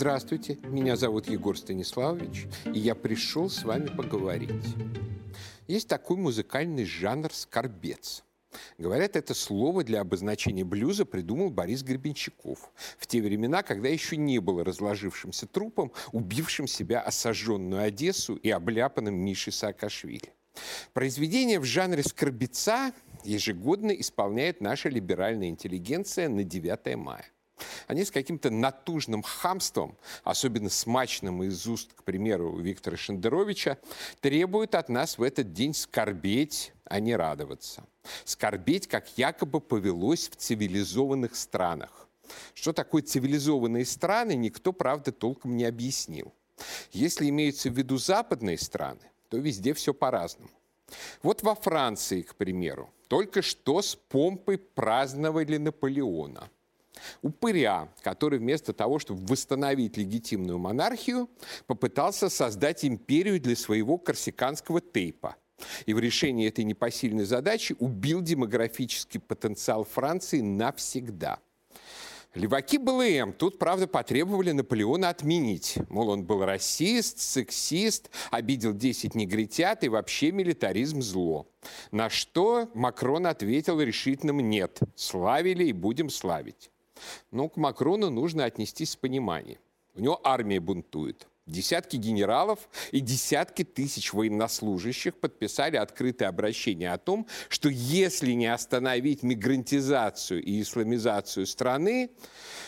Здравствуйте, меня зовут Егор Станиславович, и я пришел с вами поговорить. Есть такой музыкальный жанр «скорбец». Говорят, это слово для обозначения блюза придумал Борис Гребенщиков в те времена, когда еще не было разложившимся трупом, убившим себя осаженную Одессу и обляпанным Мишей Саакашвили. Произведение в жанре скорбеца ежегодно исполняет наша либеральная интеллигенция на 9 мая. Они с каким-то натужным хамством, особенно смачным из уст, к примеру, Виктора Шендеровича, требуют от нас в этот день скорбеть, а не радоваться. Скорбеть, как якобы повелось в цивилизованных странах. Что такое цивилизованные страны, никто, правда, толком не объяснил. Если имеются в виду западные страны, то везде все по-разному. Вот во Франции, к примеру, только что с помпой праздновали Наполеона – упыря, который вместо того, чтобы восстановить легитимную монархию, попытался создать империю для своего корсиканского тейпа. И в решении этой непосильной задачи убил демографический потенциал Франции навсегда. Леваки БЛМ тут, правда, потребовали Наполеона отменить. Мол, он был расист, сексист, обидел 10 негритят и вообще милитаризм зло. На что Макрон ответил решительным «нет». Славили и будем славить. Но к Макрону нужно отнестись с пониманием. У него армия бунтует. Десятки генералов и десятки тысяч военнослужащих подписали открытое обращение о том, что если не остановить мигрантизацию и исламизацию страны,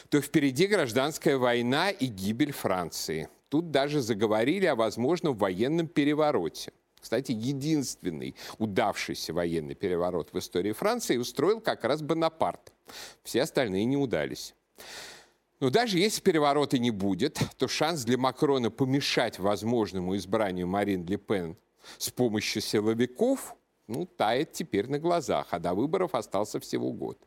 то впереди гражданская война и гибель Франции. Тут даже заговорили о возможном военном перевороте. Кстати, единственный удавшийся военный переворот в истории Франции устроил как раз Бонапарт. Все остальные не удались. Но даже если переворота не будет, то шанс для Макрона помешать возможному избранию Марин Ле Пен с помощью силовиков ну, тает теперь на глазах, а до выборов остался всего год.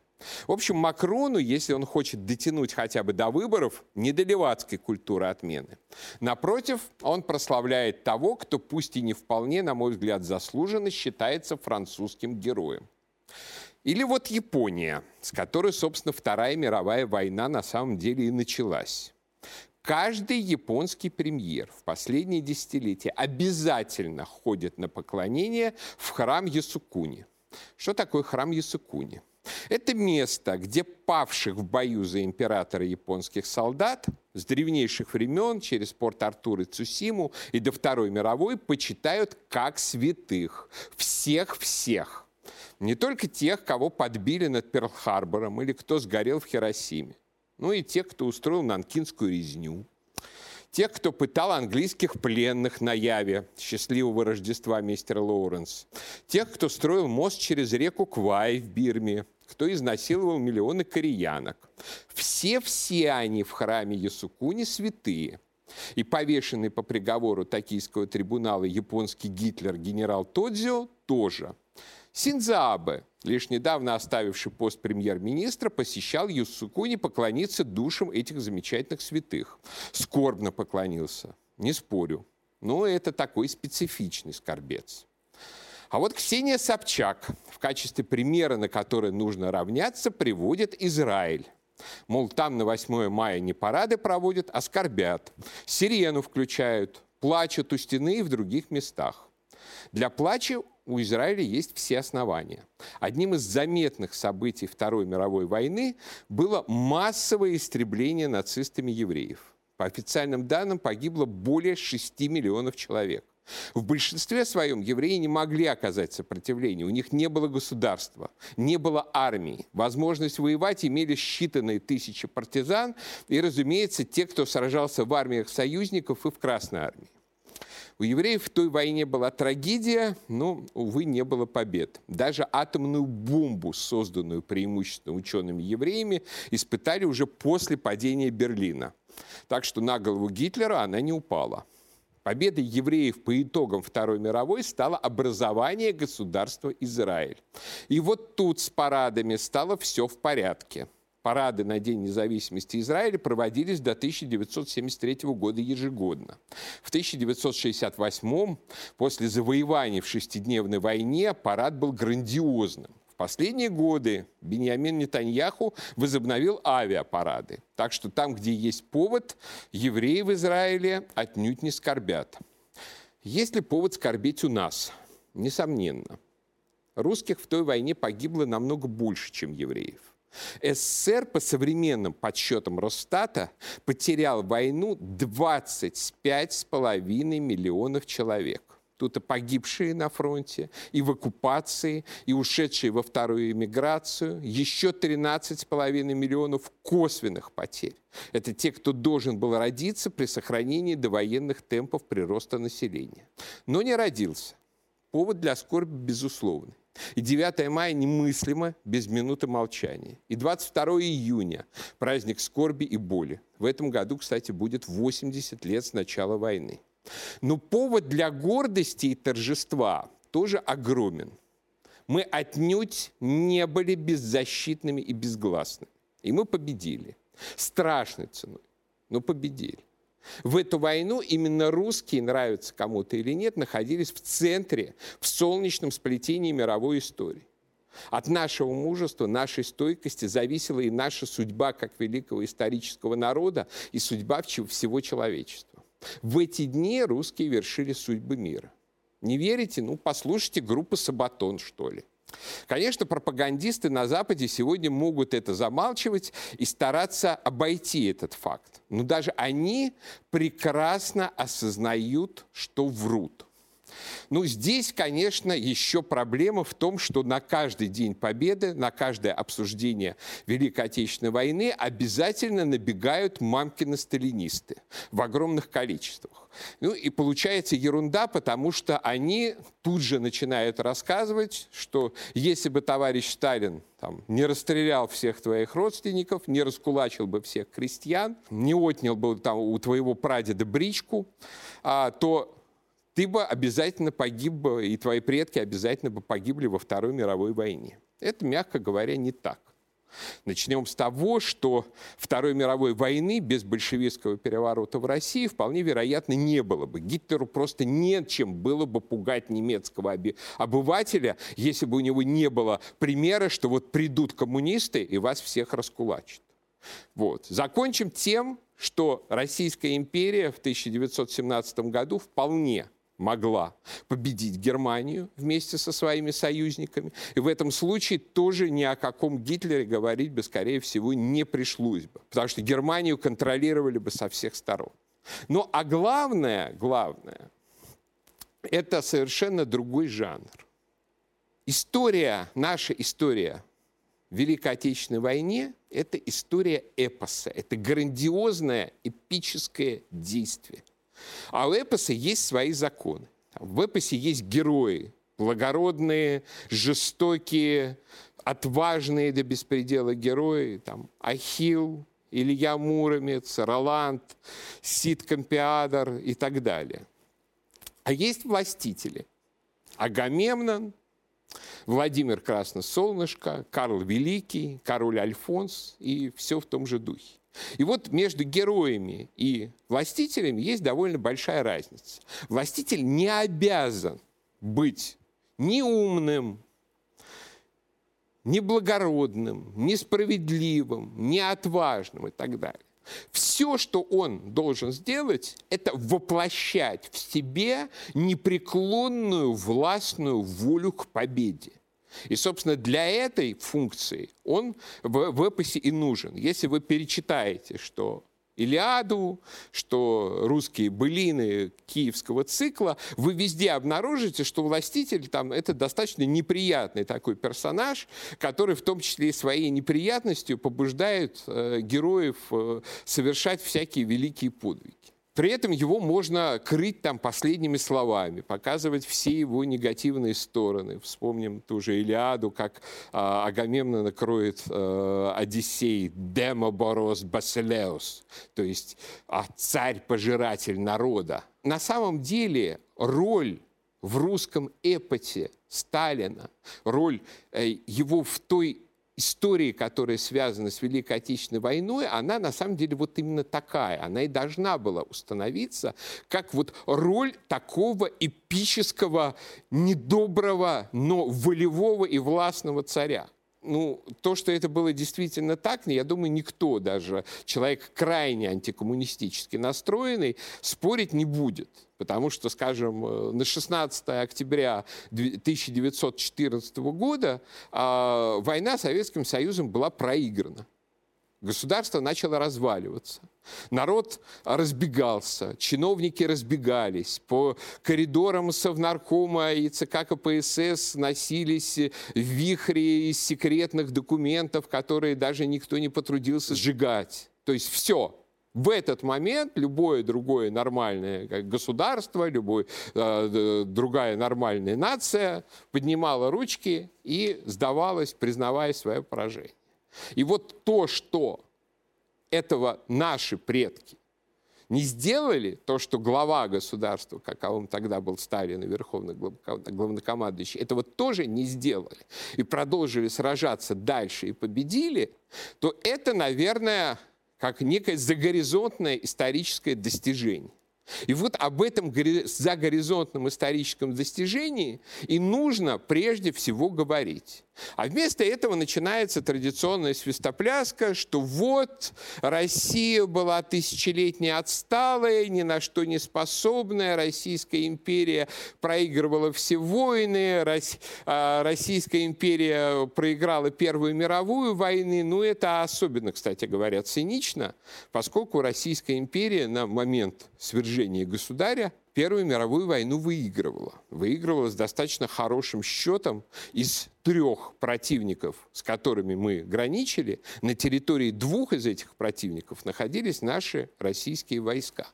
В общем, Макрону, если он хочет дотянуть хотя бы до выборов, не до левацкой культуры отмены. Напротив, он прославляет того, кто пусть и не вполне, на мой взгляд, заслуженно считается французским героем. Или вот Япония, с которой, собственно, Вторая мировая война на самом деле и началась. Каждый японский премьер в последние десятилетия обязательно ходит на поклонение в храм Ясукуни. Что такое храм Ясукуни? Это место, где павших в бою за императора японских солдат с древнейших времен через порт Артур и Цусиму и до Второй мировой почитают как святых. Всех-всех. Не только тех, кого подбили над Перл-Харбором или кто сгорел в Хиросиме, но и тех, кто устроил нанкинскую резню тех, кто пытал английских пленных на Яве, счастливого Рождества мистера Лоуренс, тех, кто строил мост через реку Квай в Бирме, кто изнасиловал миллионы кореянок. Все-все они в храме Ясукуни святые. И повешенный по приговору токийского трибунала японский Гитлер генерал Тодзио тоже – Синзаабе, лишь недавно оставивший пост премьер-министра, посещал Юсукуни поклониться душам этих замечательных святых. Скорбно поклонился, не спорю. Но это такой специфичный скорбец. А вот Ксения Собчак в качестве примера, на который нужно равняться, приводит Израиль. Мол, там на 8 мая не парады проводят, а скорбят. Сирену включают, плачут у стены и в других местах. Для плача у Израиля есть все основания. Одним из заметных событий Второй мировой войны было массовое истребление нацистами евреев. По официальным данным погибло более 6 миллионов человек. В большинстве своем евреи не могли оказать сопротивление. У них не было государства, не было армии. Возможность воевать имели считанные тысячи партизан и, разумеется, те, кто сражался в армиях союзников и в Красной армии. У евреев в той войне была трагедия, но, увы, не было побед. Даже атомную бомбу, созданную преимущественно учеными-евреями, испытали уже после падения Берлина. Так что на голову Гитлера она не упала. Победой евреев по итогам Второй мировой стало образование государства Израиль. И вот тут с парадами стало все в порядке – парады на День независимости Израиля проводились до 1973 года ежегодно. В 1968 после завоевания в шестидневной войне парад был грандиозным. Последние годы Беньямин Нетаньяху возобновил авиапарады. Так что там, где есть повод, евреи в Израиле отнюдь не скорбят. Есть ли повод скорбеть у нас? Несомненно. Русских в той войне погибло намного больше, чем евреев. СССР по современным подсчетам Росстата потерял войну 25,5 миллионов человек. Тут и погибшие на фронте, и в оккупации, и ушедшие во вторую эмиграцию. Еще 13,5 миллионов косвенных потерь. Это те, кто должен был родиться при сохранении довоенных темпов прироста населения. Но не родился. Повод для скорби безусловный. И 9 мая немыслимо без минуты молчания. И 22 июня – праздник скорби и боли. В этом году, кстати, будет 80 лет с начала войны. Но повод для гордости и торжества тоже огромен. Мы отнюдь не были беззащитными и безгласными. И мы победили. Страшной ценой, но победили. В эту войну именно русские, нравятся кому-то или нет, находились в центре, в солнечном сплетении мировой истории. От нашего мужества, нашей стойкости зависела и наша судьба как великого исторического народа, и судьба всего человечества. В эти дни русские вершили судьбы мира. Не верите? Ну, послушайте группу «Сабатон», что ли. Конечно, пропагандисты на Западе сегодня могут это замалчивать и стараться обойти этот факт. Но даже они прекрасно осознают, что врут. Ну, здесь, конечно, еще проблема в том, что на каждый День Победы, на каждое обсуждение Великой Отечественной войны обязательно набегают мамкины-сталинисты в огромных количествах. Ну и получается ерунда, потому что они тут же начинают рассказывать, что если бы товарищ Сталин там, не расстрелял всех твоих родственников, не раскулачил бы всех крестьян, не отнял бы там, у твоего прадеда бричку, а, то ты бы обязательно погиб бы, и твои предки обязательно бы погибли во Второй мировой войне. Это, мягко говоря, не так. Начнем с того, что Второй мировой войны без большевистского переворота в России вполне вероятно не было бы. Гитлеру просто нечем было бы пугать немецкого обывателя, если бы у него не было примера, что вот придут коммунисты и вас всех раскулачат. Вот. Закончим тем, что Российская империя в 1917 году вполне могла победить Германию вместе со своими союзниками. И в этом случае тоже ни о каком Гитлере говорить бы, скорее всего, не пришлось бы, потому что Германию контролировали бы со всех сторон. Но а главное, главное, это совершенно другой жанр. История, наша история Великой Отечественной войне – это история эпоса, это грандиозное эпическое действие – а у эпоса есть свои законы. В эпосе есть герои, благородные, жестокие, отважные до беспредела герои, там, Ахилл, Илья Муромец, Роланд, Сид Компиадор и так далее. А есть властители. Агамемнон, Владимир Красносолнышко, Карл Великий, король Альфонс и все в том же духе. И вот между героями и властителями есть довольно большая разница. Властитель не обязан быть ни умным, ни благородным, ни справедливым, ни отважным и так далее. Все, что он должен сделать, это воплощать в себе непреклонную властную волю к победе. И, собственно, для этой функции он в, в эпосе и нужен. Если вы перечитаете, что Илиаду, что русские былины киевского цикла, вы везде обнаружите, что властитель там это достаточно неприятный такой персонаж, который в том числе и своей неприятностью побуждает э, героев э, совершать всякие великие подвиги. При этом его можно крыть там последними словами, показывать все его негативные стороны. Вспомним ту же Илиаду, как а, Агамемнон накроет а, Одиссей «Демоборос Басилеус», то есть а, царь-пожиратель народа. На самом деле роль в русском эпоте Сталина, роль э, его в той истории, которая связана с Великой Отечественной войной, она на самом деле вот именно такая. Она и должна была установиться как вот роль такого эпического, недоброго, но волевого и властного царя ну, то, что это было действительно так, я думаю, никто даже, человек крайне антикоммунистически настроенный, спорить не будет. Потому что, скажем, э, на 16 октября 1914 года э, война Советским Союзом была проиграна государство начало разваливаться. Народ разбегался, чиновники разбегались, по коридорам Совнаркома и ЦК КПСС носились вихри из секретных документов, которые даже никто не потрудился сжигать. То есть все, в этот момент любое другое нормальное государство, любая э, другая нормальная нация поднимала ручки и сдавалась, признавая свое поражение. И вот то, что этого наши предки не сделали, то, что глава государства, каковым тогда был Сталин и верховный главнокомандующий, этого тоже не сделали и продолжили сражаться дальше и победили, то это, наверное, как некое загоризонтное историческое достижение. И вот об этом загоризонтном историческом достижении и нужно прежде всего говорить. А вместо этого начинается традиционная свистопляска, что вот Россия была тысячелетне отсталая, ни на что не способная, Российская империя проигрывала все войны, а, Российская империя проиграла Первую мировую войну. Ну, это особенно, кстати говоря, цинично, поскольку Российская империя на момент свержения государя Первую мировую войну выигрывала. Выигрывала с достаточно хорошим счетом из трех противников, с которыми мы граничили. На территории двух из этих противников находились наши российские войска.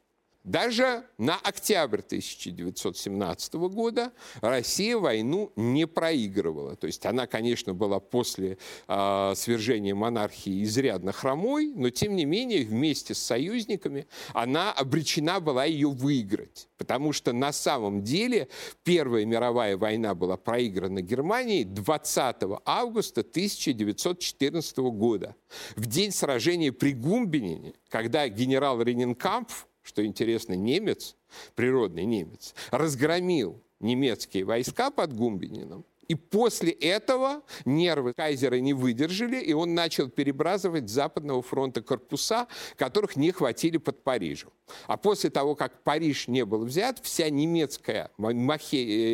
Даже на октябрь 1917 года Россия войну не проигрывала. То есть она, конечно, была после э, свержения монархии изрядно хромой, но тем не менее вместе с союзниками она обречена была ее выиграть. Потому что на самом деле Первая мировая война была проиграна Германией 20 августа 1914 года. В день сражения при Гумбинине, когда генерал Ренинкампф что интересно, немец, природный немец, разгромил немецкие войска под Гумбинином, и после этого нервы кайзера не выдержали, и он начал перебразывать с Западного фронта корпуса, которых не хватили под Парижем. А после того, как Париж не был взят, вся немецкая э,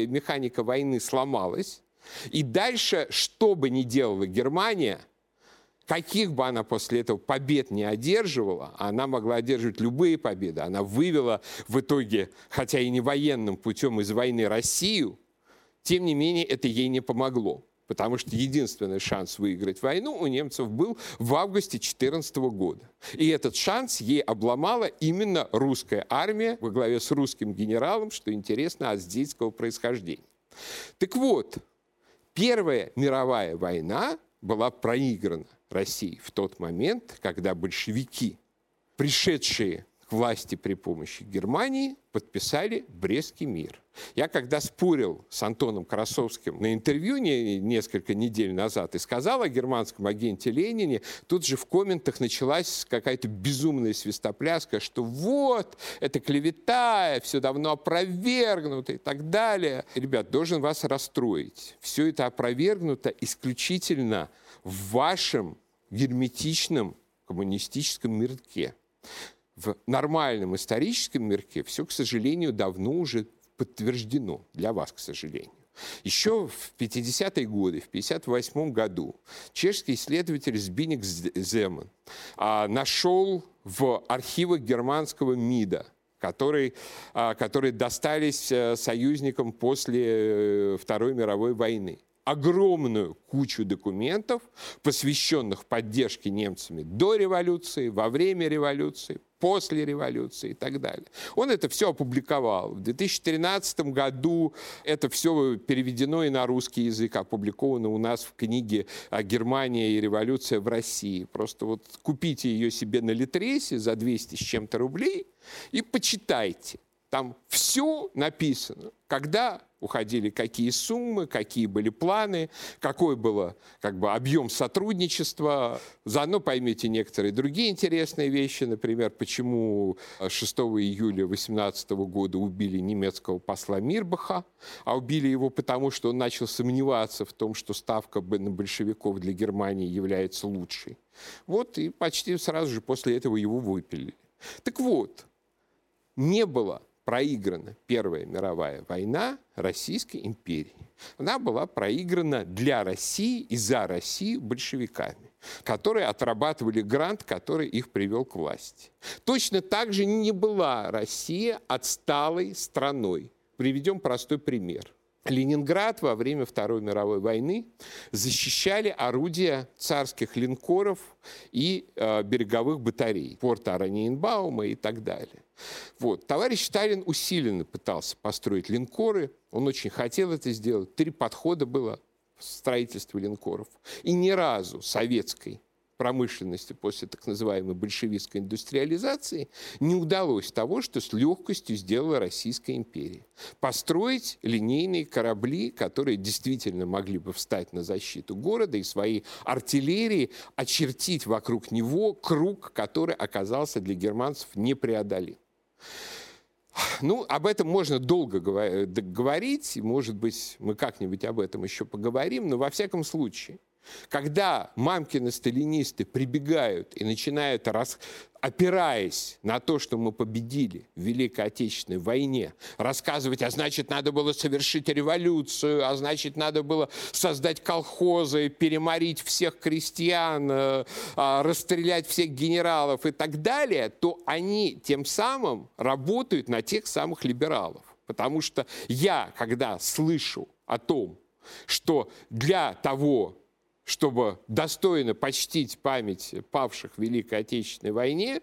механика войны сломалась. И дальше, что бы ни делала Германия – каких бы она после этого побед не одерживала, она могла одерживать любые победы. Она вывела в итоге, хотя и не военным путем из войны Россию, тем не менее это ей не помогло. Потому что единственный шанс выиграть войну у немцев был в августе 2014 года. И этот шанс ей обломала именно русская армия во главе с русским генералом, что интересно, аздейского происхождения. Так вот, Первая мировая война была проиграна России в тот момент, когда большевики, пришедшие к власти при помощи Германии, подписали Брестский мир. Я когда спорил с Антоном Красовским на интервью не, несколько недель назад и сказал о германском агенте Ленине, тут же в комментах началась какая-то безумная свистопляска, что вот, это клевета, все давно опровергнуто и так далее. Ребят, должен вас расстроить. Все это опровергнуто исключительно в вашем герметичном коммунистическом мирке. В нормальном историческом мирке все, к сожалению, давно уже подтверждено. Для вас, к сожалению. Еще в 50-е годы, в 58 году, чешский исследователь Збиник Земан а, нашел в архивах германского МИДа которые, а, которые достались э, союзникам после э, Второй мировой войны огромную кучу документов, посвященных поддержке немцами до революции, во время революции, после революции и так далее. Он это все опубликовал. В 2013 году это все переведено и на русский язык, опубликовано у нас в книге «Германия и революция в России». Просто вот купите ее себе на Литресе за 200 с чем-то рублей и почитайте. Там все написано. Когда уходили какие суммы, какие были планы, какой был как бы, объем сотрудничества. Заодно поймете некоторые другие интересные вещи, например, почему 6 июля 18 года убили немецкого посла Мирбаха, а убили его потому, что он начал сомневаться в том, что ставка на большевиков для Германии является лучшей. Вот и почти сразу же после этого его выпили. Так вот, не было проиграна Первая мировая война Российской империи. Она была проиграна для России и за Россию большевиками, которые отрабатывали грант, который их привел к власти. Точно так же не была Россия отсталой страной. Приведем простой пример. Ленинград во время Второй мировой войны защищали орудия царских линкоров и э, береговых батарей, порта Араньенбаума и так далее. Вот. Товарищ Сталин усиленно пытался построить линкоры, он очень хотел это сделать. Три подхода было в строительстве линкоров. И ни разу советской промышленности после так называемой большевистской индустриализации не удалось того, что с легкостью сделала Российская империя. Построить линейные корабли, которые действительно могли бы встать на защиту города и своей артиллерии очертить вокруг него круг, который оказался для германцев непреодолим. Ну, об этом можно долго говорить, может быть, мы как-нибудь об этом еще поговорим, но во всяком случае, когда мамкины сталинисты прибегают и начинают, рас... опираясь на то, что мы победили в Великой Отечественной войне, рассказывать, а значит, надо было совершить революцию, а значит, надо было создать колхозы, переморить всех крестьян, э, а, расстрелять всех генералов и так далее, то они тем самым работают на тех самых либералов. Потому что я, когда слышу о том, что для того, чтобы достойно почтить память павших в Великой Отечественной войне,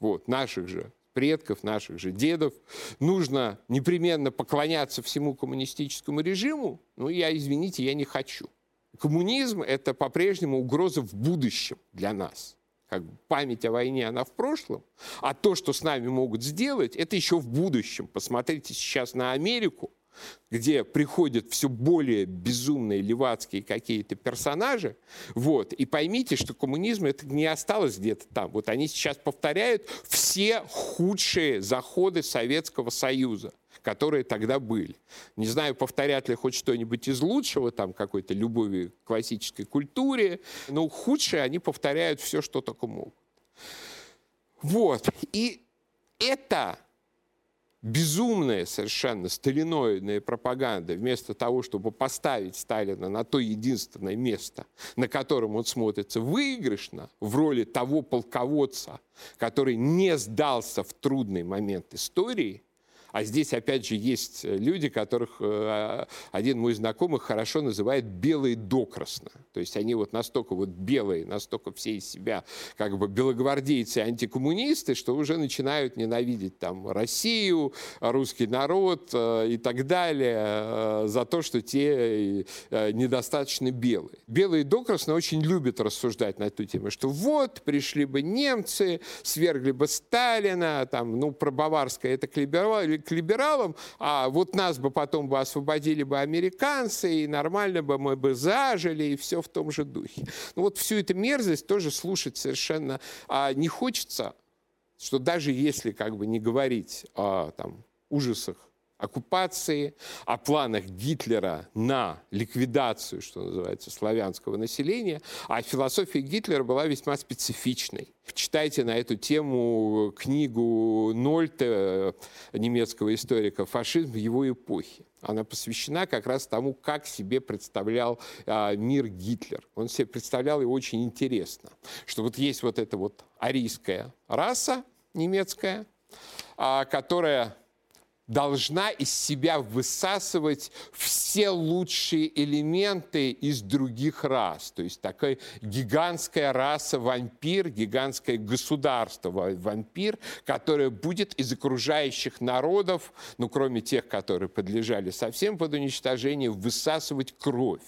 вот, наших же предков, наших же дедов, нужно непременно поклоняться всему коммунистическому режиму, ну, я, извините, я не хочу. Коммунизм – это по-прежнему угроза в будущем для нас. Как бы память о войне, она в прошлом, а то, что с нами могут сделать, это еще в будущем. Посмотрите сейчас на Америку – где приходят все более безумные левацкие какие-то персонажи, вот, и поймите, что коммунизм это не осталось где-то там. Вот они сейчас повторяют все худшие заходы Советского Союза которые тогда были. Не знаю, повторят ли хоть что-нибудь из лучшего, там, какой-то любови к классической культуре, но худшие они повторяют все, что только могут. Вот. И это безумная совершенно сталиноидная пропаганда, вместо того, чтобы поставить Сталина на то единственное место, на котором он смотрится выигрышно, в роли того полководца, который не сдался в трудный момент истории – а здесь, опять же, есть э, люди, которых э, один мой знакомый хорошо называет белые докрасно. То есть они вот настолько вот белые, настолько все из себя как бы белогвардейцы, антикоммунисты, что уже начинают ненавидеть там Россию, русский народ э, и так далее за то, что те недостаточно белые. Белые докрасно очень любят рассуждать на эту тему, что вот пришли бы немцы, свергли бы Сталина, там, ну, про Баварское это клиберали, к либералам, а вот нас бы потом бы освободили бы американцы, и нормально бы мы бы зажили, и все в том же духе. Ну вот всю эту мерзость тоже слушать совершенно а, не хочется, что даже если как бы не говорить о там, ужасах оккупации, о планах Гитлера на ликвидацию, что называется, славянского населения, а философия Гитлера была весьма специфичной. Читайте на эту тему книгу Нольта, немецкого историка «Фашизм в его эпохе». Она посвящена как раз тому, как себе представлял а, мир Гитлер. Он себе представлял его очень интересно, что вот есть вот эта вот арийская раса немецкая, а, которая должна из себя высасывать все лучшие элементы из других рас. То есть такая гигантская раса вампир, гигантское государство вампир, которое будет из окружающих народов, ну кроме тех, которые подлежали совсем под уничтожение, высасывать кровь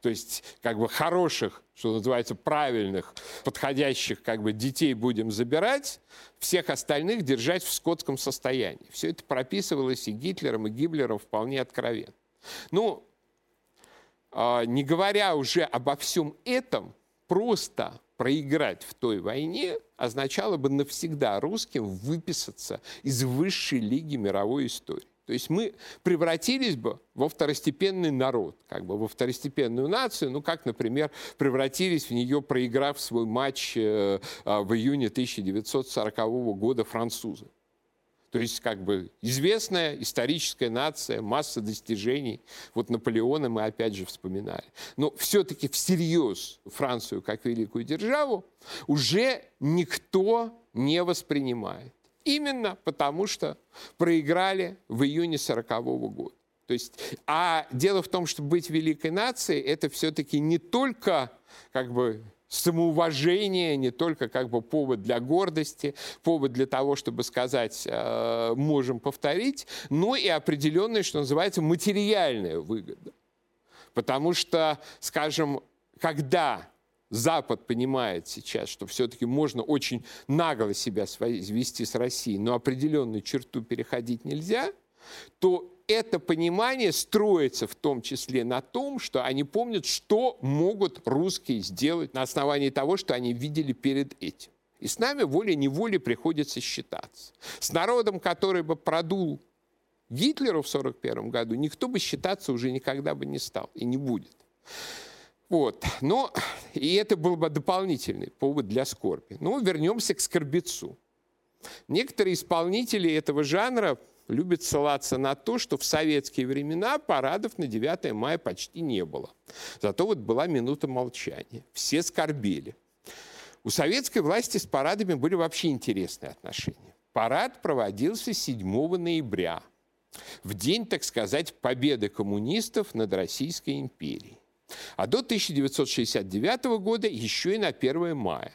То есть как бы хороших, что называется, правильных, подходящих как бы детей будем забирать, всех остальных держать в скотском состоянии. Все это прописывалось и Гитлером, и Гиблером вполне откровенно. Ну, а, не говоря уже обо всем этом, просто проиграть в той войне означало бы навсегда русским выписаться из высшей лиги мировой истории. То есть мы превратились бы во второстепенный народ, как бы во второстепенную нацию, ну как, например, превратились в нее, проиграв свой матч э, а, в июне 1940 года французы. То есть как бы известная историческая нация, масса достижений. Вот Наполеона мы опять же вспоминали. Но все-таки всерьез Францию как великую державу уже никто не воспринимает. Именно потому, что проиграли в июне 40 -го года. То есть, а дело в том, что быть великой нацией, это все-таки не только как бы самоуважение, не только как бы повод для гордости, повод для того, чтобы сказать, э, можем повторить, но и определенная, что называется, материальная выгода. Потому что, скажем, когда Запад понимает сейчас, что все-таки можно очень нагло себя вести с Россией, но определенную черту переходить нельзя, то это понимание строится в том числе на том, что они помнят, что могут русские сделать на основании того, что они видели перед этим. И с нами волей-неволей приходится считаться. С народом, который бы продул Гитлеру в 1941 году, никто бы считаться уже никогда бы не стал и не будет. Вот. Но и это был бы дополнительный повод для скорби. Ну, вернемся к скорбецу. Некоторые исполнители этого жанра любят ссылаться на то, что в советские времена парадов на 9 мая почти не было. Зато вот была минута молчания. Все скорбели. У советской власти с парадами были вообще интересные отношения. Парад проводился 7 ноября, в день, так сказать, победы коммунистов над Российской империей. А до 1969 года еще и на 1 мая.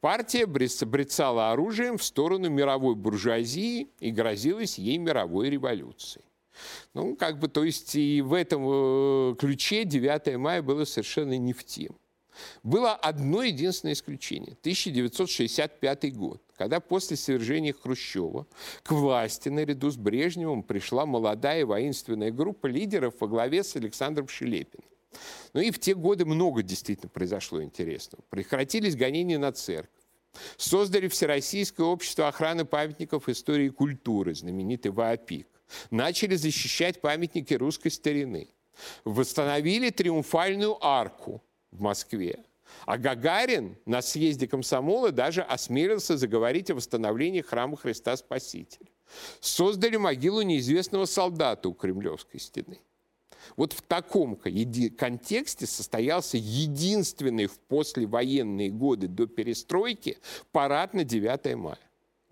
Партия брецала оружием в сторону мировой буржуазии и грозилась ей мировой революцией. Ну, как бы, то есть и в этом э, ключе 9 мая было совершенно не в тем. Было одно единственное исключение – 1965 год, когда после свержения Хрущева к власти наряду с Брежневым пришла молодая воинственная группа лидеров во главе с Александром Шелепиным. Ну и в те годы много действительно произошло интересного. Прекратились гонения на церковь. Создали Всероссийское общество охраны памятников истории и культуры, знаменитый ВАПИК. Начали защищать памятники русской старины. Восстановили триумфальную арку в Москве. А Гагарин на съезде комсомола даже осмелился заговорить о восстановлении храма Христа Спасителя. Создали могилу неизвестного солдата у Кремлевской стены. Вот в таком контексте состоялся единственный в послевоенные годы до перестройки парад на 9 мая.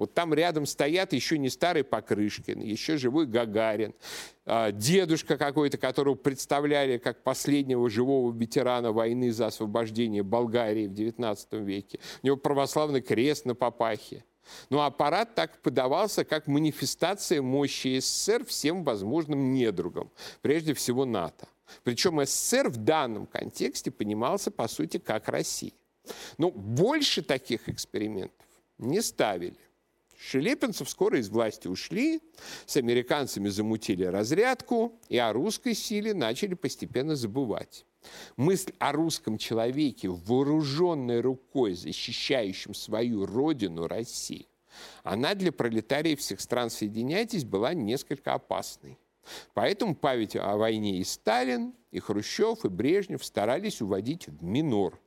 Вот там рядом стоят еще не старый Покрышкин, еще живой Гагарин, а, дедушка какой-то, которого представляли как последнего живого ветерана войны за освобождение Болгарии в XIX веке. У него православный крест на папахе. Но аппарат так подавался, как манифестация мощи СССР всем возможным недругам, прежде всего НАТО. Причем СССР в данном контексте понимался, по сути, как Россия. Но больше таких экспериментов не ставили. Шелепинцев скоро из власти ушли, с американцами замутили разрядку, и о русской силе начали постепенно забывать. Мысль о русском человеке, вооруженной рукой, защищающем свою родину, Россию, она для пролетариев всех стран «Соединяйтесь» была несколько опасной. Поэтому память о войне и Сталин, и Хрущев, и Брежнев старались уводить в минор.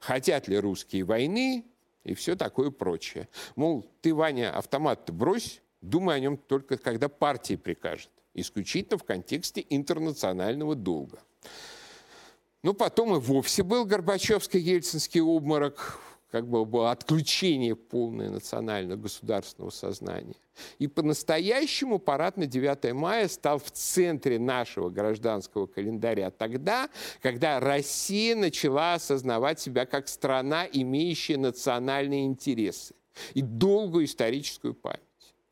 Хотят ли русские войны и все такое прочее. Мол, ты, Ваня, автомат брось, думай о нем только когда партия прикажет. Исключительно в контексте интернационального долга. Ну, потом и вовсе был Горбачевский-Ельцинский обморок, как бы отключение полное национального государственного сознания. И по-настоящему парад на 9 мая стал в центре нашего гражданского календаря тогда, когда Россия начала осознавать себя как страна, имеющая национальные интересы и долгую историческую память.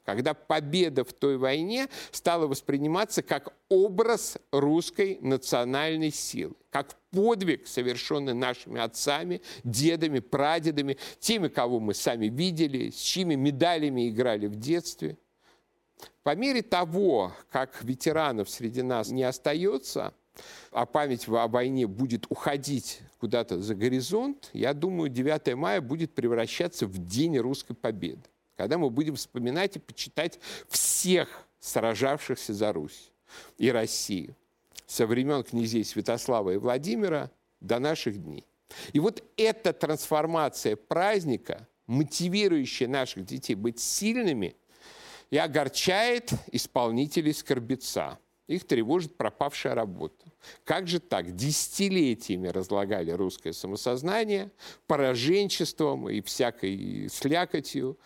когда победа в той войне стала восприниматься как образ русской национальной силы, как подвиг, совершенный нашими отцами, дедами, прадедами, теми, кого мы сами видели, с чьими медалями играли в детстве. По мере того, как ветеранов среди нас не остается, а память о войне будет уходить куда-то за горизонт, я думаю, 9 мая будет превращаться в День русской победы когда мы будем вспоминать и почитать всех сражавшихся за Русь и Россию со времен князей Святослава и Владимира до наших дней. И вот эта трансформация праздника, мотивирующая наших детей быть сильными, и огорчает исполнителей скорбеца. Их тревожит пропавшая работа. Как же так? Десятилетиями разлагали русское самосознание пораженчеством и всякой слякотью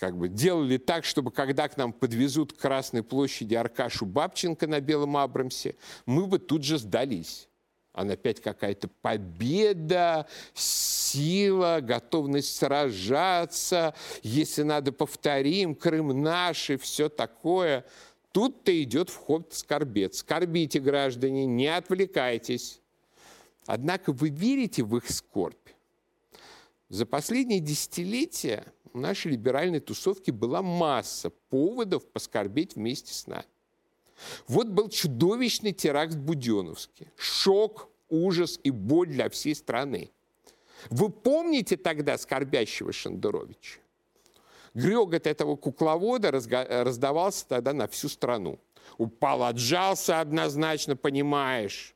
как бы делали так, чтобы когда к нам подвезут к Красной площади Аркашу Бабченко на Белом Абрамсе, мы бы тут же сдались. Она опять какая-то победа, сила, готовность сражаться, если надо, повторим, Крым наш и все такое. Тут-то идет в ход скорбец. Скорбите, граждане, не отвлекайтесь. Однако вы верите в их скорбь? За последние десятилетия в нашей либеральной тусовке была масса поводов поскорбеть вместе с нами. Вот был чудовищный теракт в Буденовске. Шок, ужас и боль для всей страны. Вы помните тогда скорбящего Шендеровича? Грегот этого кукловода раздавался тогда на всю страну. Упал, отжался однозначно, понимаешь.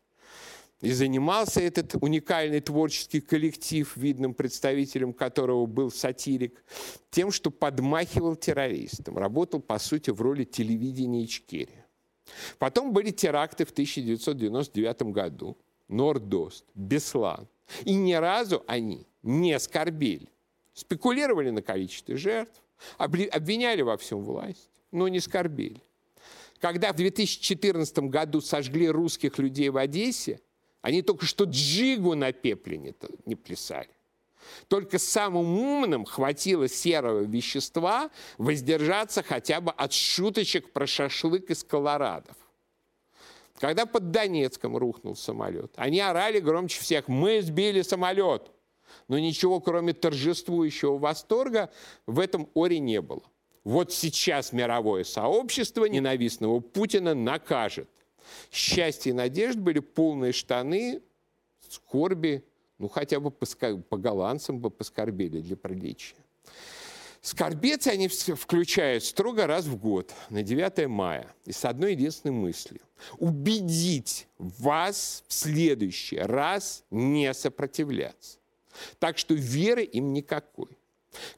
И занимался этот уникальный творческий коллектив, видным представителем которого был сатирик, тем, что подмахивал террористам, работал, по сути, в роли телевидения Ичкерия. Потом были теракты в 1999 году. Нордост, Беслан. И ни разу они не скорбели. Спекулировали на количестве жертв, обвиняли во всем власть, но не скорбели. Когда в 2014 году сожгли русских людей в Одессе, они только что джигу на пепле не, не плясали. Только самым умным хватило серого вещества воздержаться хотя бы от шуточек про шашлык из колорадов. Когда под Донецком рухнул самолет, они орали громче всех «Мы сбили самолет!» Но ничего, кроме торжествующего восторга, в этом оре не было. Вот сейчас мировое сообщество ненавистного Путина накажет – Счастье и надежд были полные штаны, скорби, ну хотя бы по, по голландцам бы поскорбели для приличия. Скорбеть они включают строго раз в год, на 9 мая, и с одной единственной мыслью. Убедить вас в следующий раз не сопротивляться. Так что веры им никакой.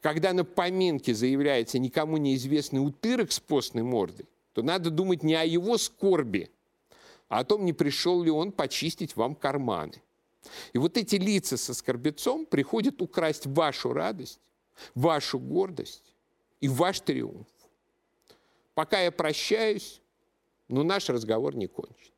Когда на поминке заявляется никому неизвестный утырок с постной мордой, то надо думать не о его скорби, а о том, не пришел ли он почистить вам карманы. И вот эти лица со скорбецом приходят украсть вашу радость, вашу гордость и ваш триумф. Пока я прощаюсь, но наш разговор не кончен.